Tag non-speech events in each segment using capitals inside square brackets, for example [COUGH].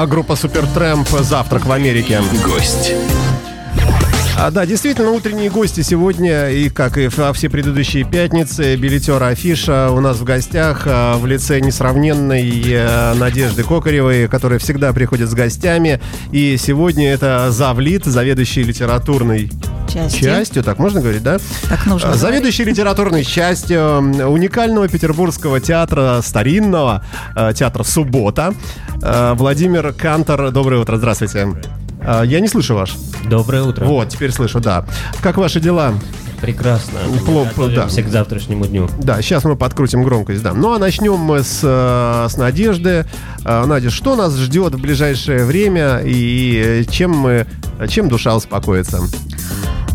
А группа Супертрэмп «Завтрак в Америке». Гость. А, да, действительно, утренние гости сегодня, и как и во все предыдущие пятницы, билетера Афиша у нас в гостях а, в лице несравненной а, Надежды Кокаревой, которая всегда приходит с гостями. И сегодня это завлит, заведующий литературной Частью. частью, так можно говорить, да? Так нужно А, Заведующий литературной частью уникального петербургского театра, старинного э, театра «Суббота». Э, Владимир Кантор, доброе утро, здравствуйте. Э, Я не слышу ваш. Доброе утро. Вот, теперь слышу, да. Как ваши дела? Прекрасно. Пло- Мы готовимся да. к завтрашнему дню. Да, сейчас мы подкрутим громкость, да. Ну а начнем мы с, с Надежды. Надя, что нас ждет в ближайшее время и чем мы, чем душа успокоится?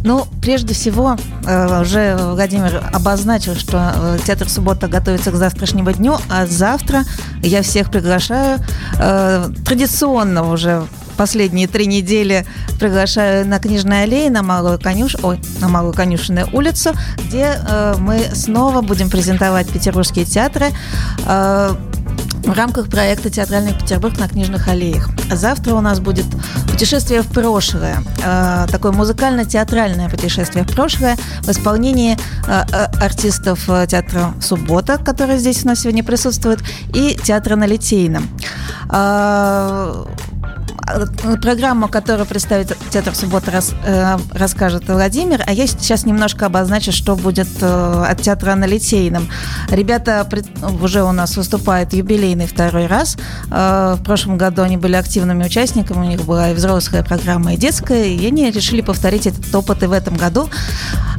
Ну, прежде всего, э, уже Владимир обозначил, что э, театр «Суббота» готовится к завтрашнему дню, а завтра я всех приглашаю э, традиционно уже последние три недели приглашаю на Книжной аллее, на Малую, Конюш... Ой, на Малую Конюшенную улицу, где э, мы снова будем презентовать петербургские театры. Э, в рамках проекта «Театральный Петербург на книжных аллеях». Завтра у нас будет путешествие в прошлое, э, такое музыкально-театральное путешествие в прошлое в исполнении э, э, артистов э, театра «Суббота», которые здесь у нас сегодня присутствуют, и театра на Литейном. Э, Программу, которую представит театр «Суббота», рас- э, расскажет Владимир, а я сейчас немножко обозначу, что будет э, от театра на Литейном. Ребята пред- уже у нас выступают юбилейный второй раз. Э, В прошлом году они были активными участниками, у них была и взрослая программа, и детская, и они решили повторить этот опыт и в этом году.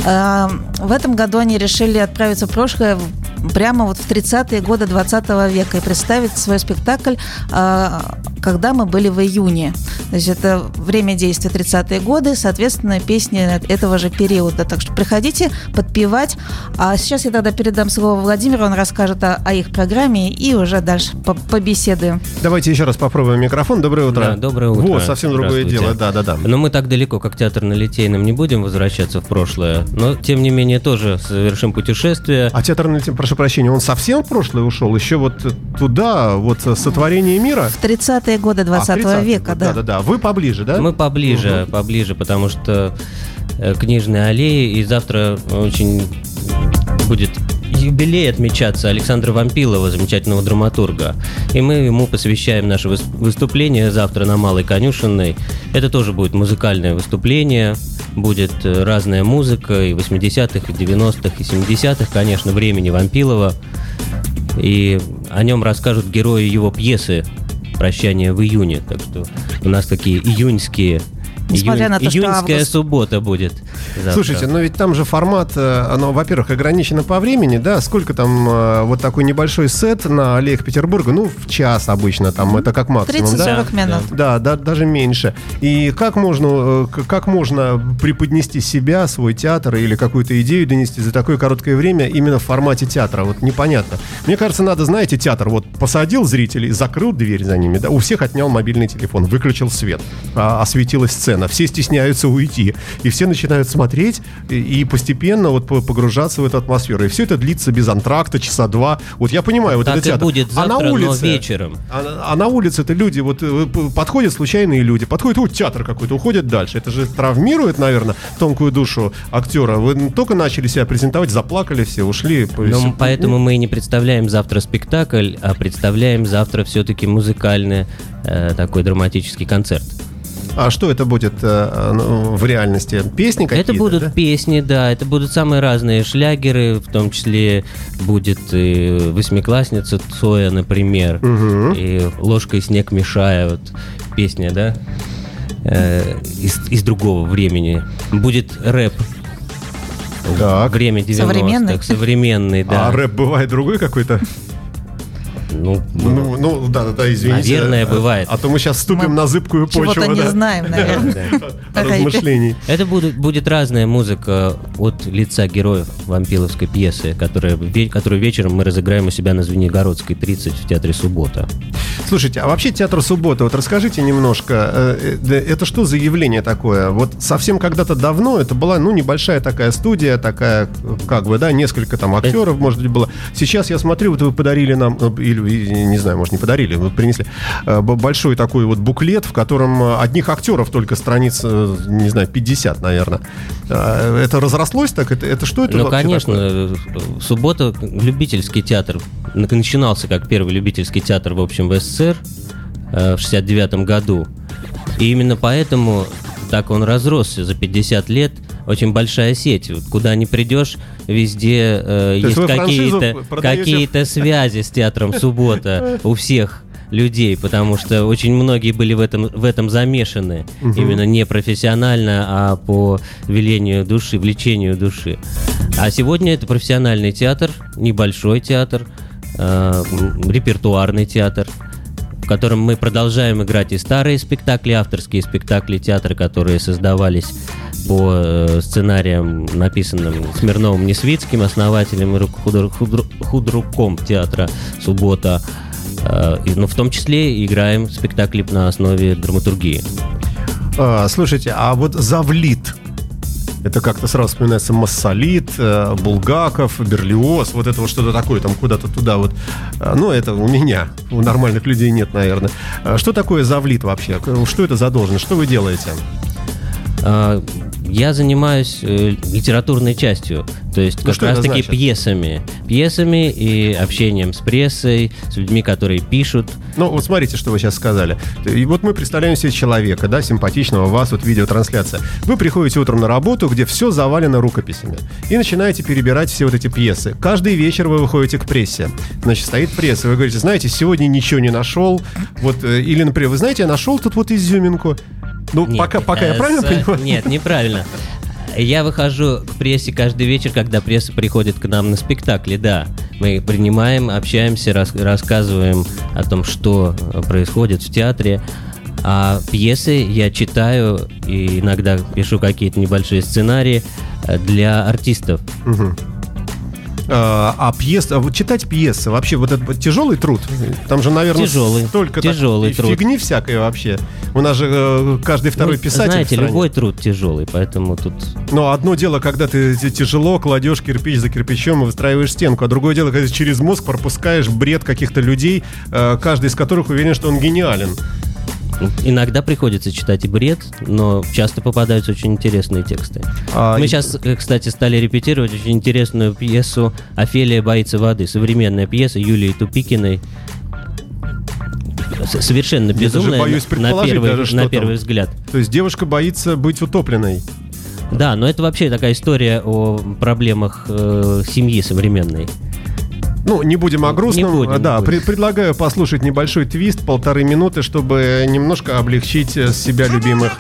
Э, В этом году они решили отправиться в прошлое в- прямо вот в 30-е годы 20 века и представить свой спектакль э, когда мы были в июне. То есть это время действия 30-е годы, соответственно, песни этого же периода. Так что приходите подпевать. А сейчас я тогда передам слово Владимиру, он расскажет о, о их программе и уже дальше по- побеседуем. Давайте еще раз попробуем микрофон. Доброе утро. Да, доброе утро. Вот, совсем другое дело. Да, да, да. Но мы так далеко, как театр на Литейном, не будем возвращаться в прошлое. Но, тем не менее, тоже совершим путешествие. А театр, на Литейном, прошу прощения, он совсем в прошлое ушел? Еще вот туда, вот сотворение мира? В 30-е годы 20 А, в 30-е века, да. Да-да-да. Вы поближе, да? Мы поближе, поближе, потому что э, книжные аллеи, и завтра очень будет юбилей отмечаться Александра Вампилова, замечательного драматурга. И мы ему посвящаем наше выс- выступление завтра на Малой Конюшенной. Это тоже будет музыкальное выступление, будет э, разная музыка и 80-х, и 90-х, и 70-х, конечно, времени Вампилова. И о нем расскажут герои его пьесы «Прощание в июне». Так что у нас такие июньские Несмотря на то, что июньская август. суббота будет. Завтра. Слушайте, но ведь там же формат, э, оно, во-первых, ограничено по времени, да? Сколько там э, вот такой небольшой сет на аллеях Петербурга? Ну, в час обычно там, это как максимум, да? 30-40 минут. Да, да, даже меньше. И как можно, э, как можно преподнести себя, свой театр или какую-то идею донести за такое короткое время именно в формате театра? Вот непонятно. Мне кажется, надо, знаете, театр вот посадил зрителей, закрыл дверь за ними, да, у всех отнял мобильный телефон, выключил свет, а, осветилась сцена, все стесняются уйти, и все начинают смотреть и, постепенно вот по- погружаться в эту атмосферу. И все это длится без антракта, часа два. Вот я понимаю, вот Так это театр. будет а на завтра, но улице, вечером. а, а на улице-то люди, вот э, подходят случайные люди, подходят, вот театр какой-то, уходят дальше. Это же травмирует, наверное, тонкую душу актера. Вы только начали себя презентовать, заплакали все, ушли. Ну, поэтому мы не представляем завтра спектакль, а представляем завтра все-таки музыкальный э, такой драматический концерт. А что это будет э, ну, в реальности? Песни какие-то? это будут да? песни, да, это будут самые разные шлягеры, в том числе будет и восьмиклассница Цоя, например, и ложкой снег мешая, вот песня, да, э, из, из другого времени. Будет рэп. Так. Время 90-х, Современный? современный, да. А рэп бывает другой какой-то? Ну, Ну, ну, да, да, да, извините. Наверное, бывает. А то мы сейчас вступим Мы на зыбкую почву. Чего-то не да, знаем, наверное. Размышлений. Это будет, будет разная музыка от лица героев вампиловской пьесы, которая, которую вечером мы разыграем у себя на Звенигородской 30 в театре «Суббота». Слушайте, а вообще театр суббота, вот расскажите немножко, э, э, это что за явление такое? Вот совсем когда-то давно это была, ну, небольшая такая студия, такая, как бы, да, несколько там актеров, может быть, было. Сейчас я смотрю, вот вы подарили нам, э, или или, не знаю, может, не подарили, вот принесли большой такой вот буклет, в котором одних актеров только страниц, не знаю, 50, наверное. Это разрослось так? Это, это что это Ну, конечно. Такое? Суббота любительский театр. Начинался как первый любительский театр, в общем, в СССР в 69 году. И именно поэтому так он разросся за 50 лет. Очень большая сеть. Куда не придешь, везде э, есть какие-то какие связи с театром Суббота у всех людей, потому что очень многие были в этом, в этом замешаны. Угу. Именно не профессионально, а по велению души, влечению души. А сегодня это профессиональный театр, небольшой театр, э, репертуарный театр в котором мы продолжаем играть и старые спектакли, авторские спектакли театра, которые создавались по э, сценариям, написанным Смирновым Несвицким, основателем и худр, худр, худруком театра «Суббота». Э, и, ну, в том числе играем спектакли на основе драматургии. А, слушайте, а вот «Завлит» Это как-то сразу вспоминается Массолит, э, Булгаков, Берлиоз, вот это вот что-то такое, там куда-то туда вот. Э, ну, это у меня, у нормальных людей нет, наверное. Э, что такое завлит вообще? Что это за должность? Что вы делаете? Я занимаюсь э, литературной частью, то есть ну, как раз таки пьесами. Пьесами и общением с прессой, с людьми, которые пишут. Ну, вот смотрите, что вы сейчас сказали. И вот мы представляем себе человека, да, симпатичного, вас, вот видеотрансляция. Вы приходите утром на работу, где все завалено рукописями, и начинаете перебирать все вот эти пьесы. Каждый вечер вы выходите к прессе. Значит, стоит пресса, вы говорите, знаете, сегодня ничего не нашел. Вот, э, или, например, вы знаете, я нашел тут вот изюминку. Ну, нет, пока, пока я э, правильно с... понимаю? Нет, неправильно. Я выхожу к прессе каждый вечер, когда пресса приходит к нам на спектакли, да. Мы принимаем, общаемся, рас, рассказываем о том, что происходит в театре. А пьесы я читаю и иногда пишу какие-то небольшие сценарии для артистов. Угу. А, а пьес, а вот читать пьесы, вообще вот это тяжелый труд? Там же, наверное, тяжелый, столько тяжелый так, труд. фигни всякой вообще. У нас же э, каждый второй ну, писатель. Знаете, любой труд тяжелый, поэтому тут. Но одно дело, когда ты тяжело кладешь кирпич за кирпичом и выстраиваешь стенку, а другое дело, когда ты через мозг пропускаешь бред каких-то людей, э, каждый из которых уверен, что он гениален. Иногда приходится читать и бред, но часто попадаются очень интересные тексты. А, Мы и... сейчас, э, кстати, стали репетировать очень интересную пьесу «Офелия боится воды». Современная пьеса Юлии Тупикиной. Совершенно безумная на первый, на первый взгляд. То есть девушка боится быть утопленной. Да, но это вообще такая история о проблемах э, семьи современной. Ну, не будем о грустном. Не будем, да, не будем. Пред, предлагаю послушать небольшой твист, полторы минуты, чтобы немножко облегчить э, себя любимых.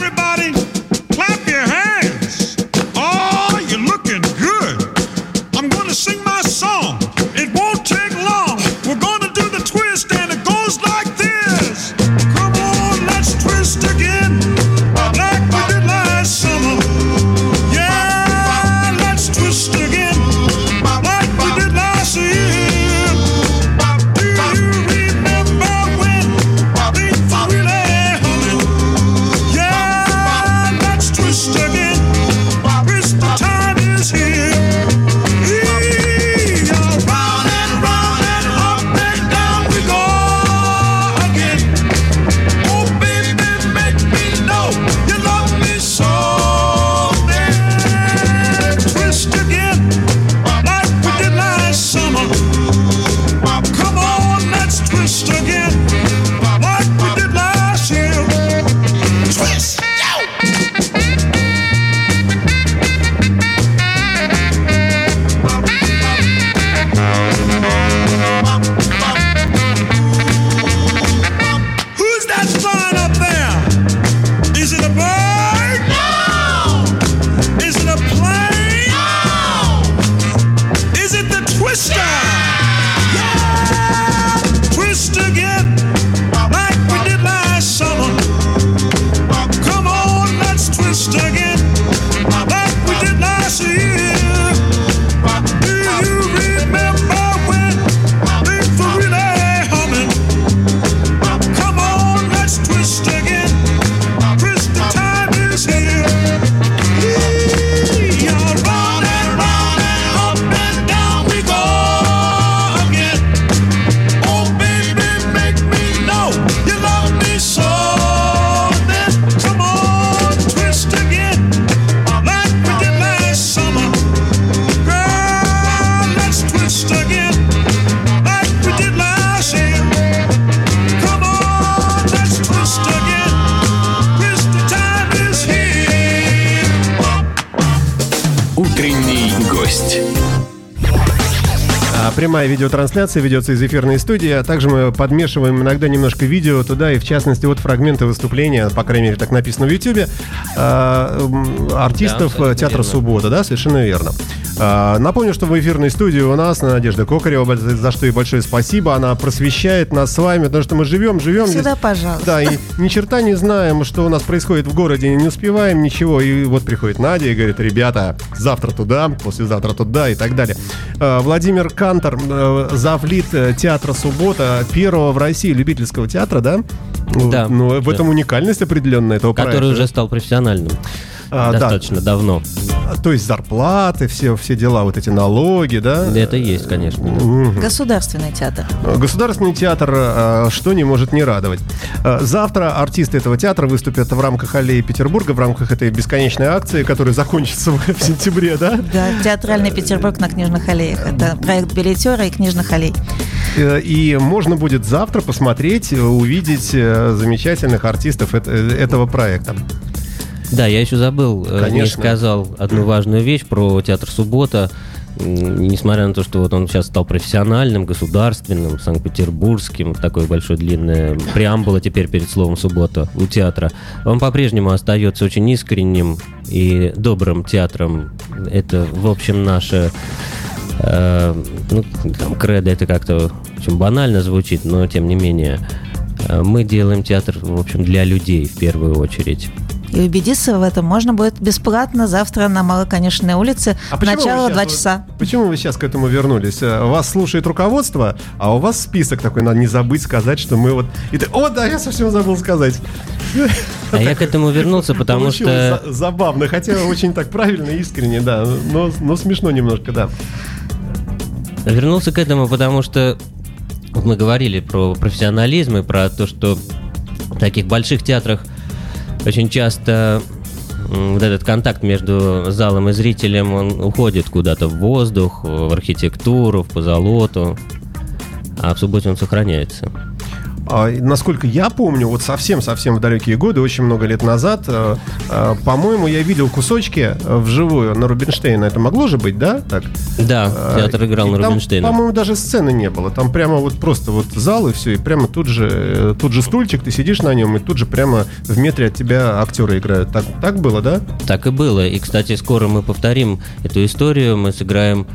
Прямая видеотрансляция ведется из эфирной студии, а также мы подмешиваем иногда немножко видео туда, и в частности вот фрагменты выступления, по крайней мере так написано в YouTube, м, артистов Да, э, театра верно. «Суббота», да, совершенно верно. А, Напомню, что в эфирной студии у нас Надежда Кокарева, за что ей большое спасибо, она просвещает нас с вами, потому что мы живем, живем Всегда здесь. пожалуйста. Да, и ни черта не знаем, что у нас происходит в городе, не успеваем ничего. И вот приходит Надя и говорит, ребята, завтра туда, послезавтра туда и так далее. Э, Владимир Кантор, э, завлит э, театра «Суббота», первого в России любительского театра, да? Да, Ну, в да. этом уникальность определенная этого Который проекта. уже стал профессиональным. А, да. достаточно давно. То есть зарплаты, все, все дела, вот эти налоги, да? Это есть, конечно. Мгм. Государственный театр. Государственный театр что не может не радовать. Завтра артисты этого театра выступят в рамках аллеи Петербурга, в рамках этой бесконечной акции, которая закончится [LAUGHS] в сентябре, да? Да, театральный Петербург на книжных аллеях. Это проект билетера и книжных аллей. Э, И можно будет завтра посмотреть, увидеть э, замечательных артистов э, этого проекта. Да, я еще забыл, э, не Конечно. сказал одну важную вещь про театр «Суббота». Несмотря на то, что вот он сейчас стал профессиональным, государственным, санкт-петербургским, такое большое длинное преамбула теперь перед словом «суббота» у театра, он по-прежнему остается очень искренним и добрым театром. Это, в общем, наше э, ну, там, кредо это как-то очень банально звучит, но тем не менее. э, Мы делаем театр, в общем, для людей в первую очередь. И убедиться в этом можно будет бесплатно завтра на Малоконечной улице. А Начало вы щас 2 вот- часа. Почему вы сейчас к этому вернулись? Э, Вас слушает руководство, а у вас список такой, надо не забыть сказать, что мы вот... И ты, о, да, я совсем забыл сказать. А я к этому вернулся, [LAUGHS] потому что... за- забавно, хотя очень так правильно и искренне, да, но, но смешно немножко, да. Вернулся к этому, потому что мы говорили про профессионализм и про то, что в таких больших театрах очень часто вот этот контакт между залом и зрителем, он уходит куда-то в воздух, в архитектуру, в позолоту, а в субботе он сохраняется. А, насколько я помню, вот совсем-совсем в далекие годы, очень много лет назад, э, э, по-моему, я видел кусочки э, вживую на Рубинштейна. Это могло же быть, да? Так? Да, театр играл и на там, Рубинштейна. По-моему, даже сцены не было. Там прямо вот просто вот зал и все, и прямо тут же, тут же стульчик, ты сидишь на нем, и тут же прямо в метре от тебя актеры играют. Так, так было, да? Так и было. И, кстати, скоро мы повторим эту историю. Мы сыграем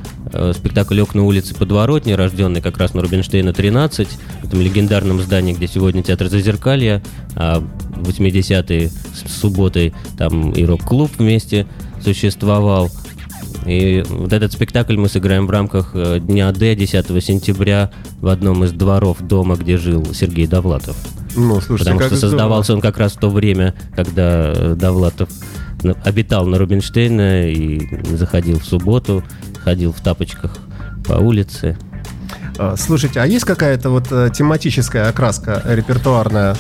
спектакль «Окна улицы Подворотни», рожденный как раз на Рубинштейна 13, в этом легендарном здании, где сегодня театр Зазеркалья, а в 80-е с субботой там и рок-клуб вместе существовал. И вот этот спектакль мы сыграем в рамках э, Дня Д 10 сентября в одном из дворов дома, где жил Сергей Довлатов. Ну, слушайте, Потому что здорово. создавался он как раз в то время, когда э, Довлатов обитал на Рубинштейна и заходил в субботу, ходил в тапочках по улице. А, Слушайте, а есть какая-то вот э, тематическая окраска репертуарная?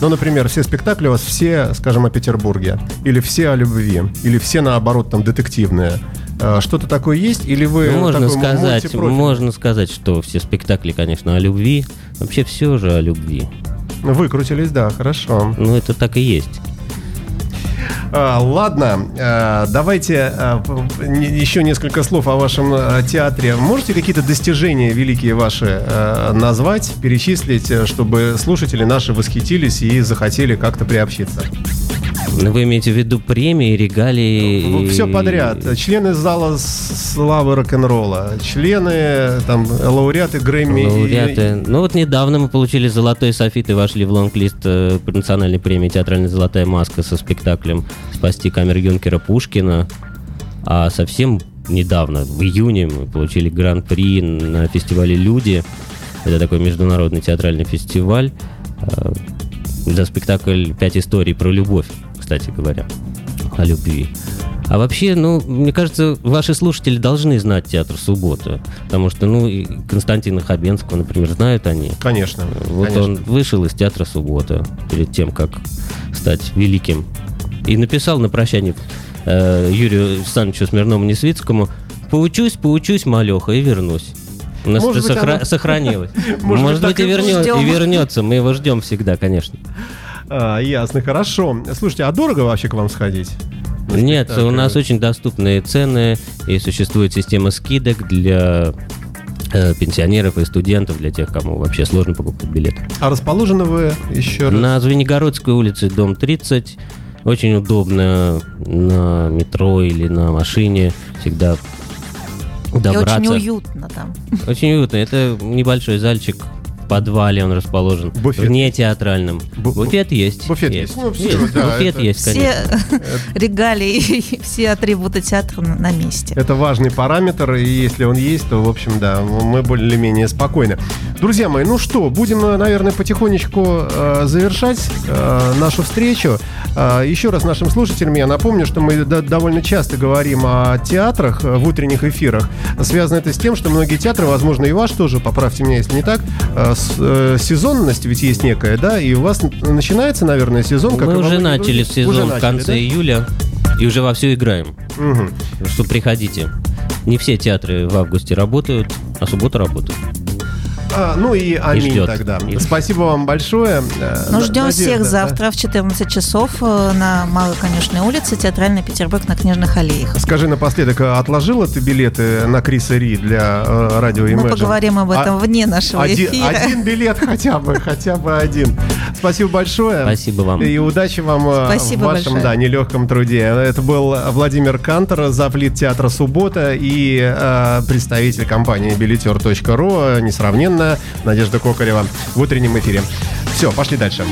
Ну, например, все спектакли у вас все, скажем, о Петербурге, или все о любви, или все, наоборот, там, детективные. А, Что-то такое есть? Или вы Ну, можно такой сказать, можно сказать, что все спектакли, конечно, о любви. Вообще все же о любви. Выкрутились, да, хорошо. Ну, это так и есть. А, ладно, а, давайте а, еще несколько слов о вашем театре. Можете какие-то достижения великие ваши назвать, перечислить, э, чтобы слушатели наши восхитились и захотели как-то приобщиться? Ну, Вы имеете в виду премии, регалии? Все и- подряд. Члены зала славы рок-н-ролла, члены, там, лауреаты Грэмми. и- Лауреаты. Ну вот недавно мы получили золотой софит и вошли в лонг-лист э, национальной премии «Театральная золотая маска» со спектаклем «Спасти камер Юнкера Пушкина». А совсем недавно, в июне, мы получили гран-при на фестивале «Люди». Это такой международный театральный фестиваль э, за спектакль «Пять историй про любовь», кстати говоря, о любви. А вообще, ну, мне кажется, ваши слушатели должны знать театр «Суббота», потому что, ну, и Константина Хабенского, например, знают они. Конечно. Вот конечно. он вышел из театра «Суббота» перед тем, как стать великим. И написал на прощание э, Юрию Александровичу Смирнову-Несвицкому «Поучусь, поучусь, малеха, и вернусь». У нас Может это быть, сохра- оно- сохранилось. Может [LAUGHS] Может, быть, и, вернет- и вернется. Мы его ждем всегда, конечно. А, ясно, хорошо. Слушайте, а дорого вообще к вам сходить? Нет, спектакль. у нас очень доступные цены и существует система скидок для э, пенсионеров и студентов, для тех, кому вообще сложно покупать билеты. А расположены вы еще раз? На Звенигородской улице, дом 30. Очень удобно на метро или на машине всегда И добраться. очень уютно там. Очень уютно. Это небольшой зальчик в подвале он расположен. Буфет. Вне театральном. Бу- буфет есть. буфет есть. Ну, всё, Есть. да, буфет это- есть, Все конечно. [LAUGHS] регалии, и все атрибуты театра на на месте. Это важный параметр, и если он есть, то, в общем, да, мы более-менее спокойны. Друзья мои, ну что, будем, э, наверное, потихонечку э, завершать э, нашу встречу. Э, еще раз нашим слушателям я напомню, что мы до- довольно часто говорим о театрах э, в утренних эфирах. Связано это с тем, что многие театры, возможно, и ваш тоже, поправьте меня, если не так, э, э, сезонность ведь есть некая, да, и у вас начинается, наверное, сезон, как Мы во уже начали других. сезон Уже в начали, конце да? июля и уже вовсю играем. Так что приходите. Не все театры в августе работают, а суббота работает. А, ну и аминь ждет. тогда. И- Спасибо вам большое. Э, Ну, ждем Надежда, всех да? завтра в 14 часов э, на Малой Конечной улице, Театральный Петербург на Книжных аллеях. Скажи напоследок, а отложила ты билеты на Криса Ри для э, радио Imagine? Мы поговорим об этом А- вне нашего Один, эфира. один билет хотя бы, хотя бы один. Спасибо большое. Спасибо вам. И удачи вам э, Спасибо в вашем большое. да, нелегком труде. Это был Владимир Кантор, завлит театра «Суббота» и э, представитель компании билетер.ру, несравненная Надежда Кокарева в утреннем эфире. Все, пошли дальше.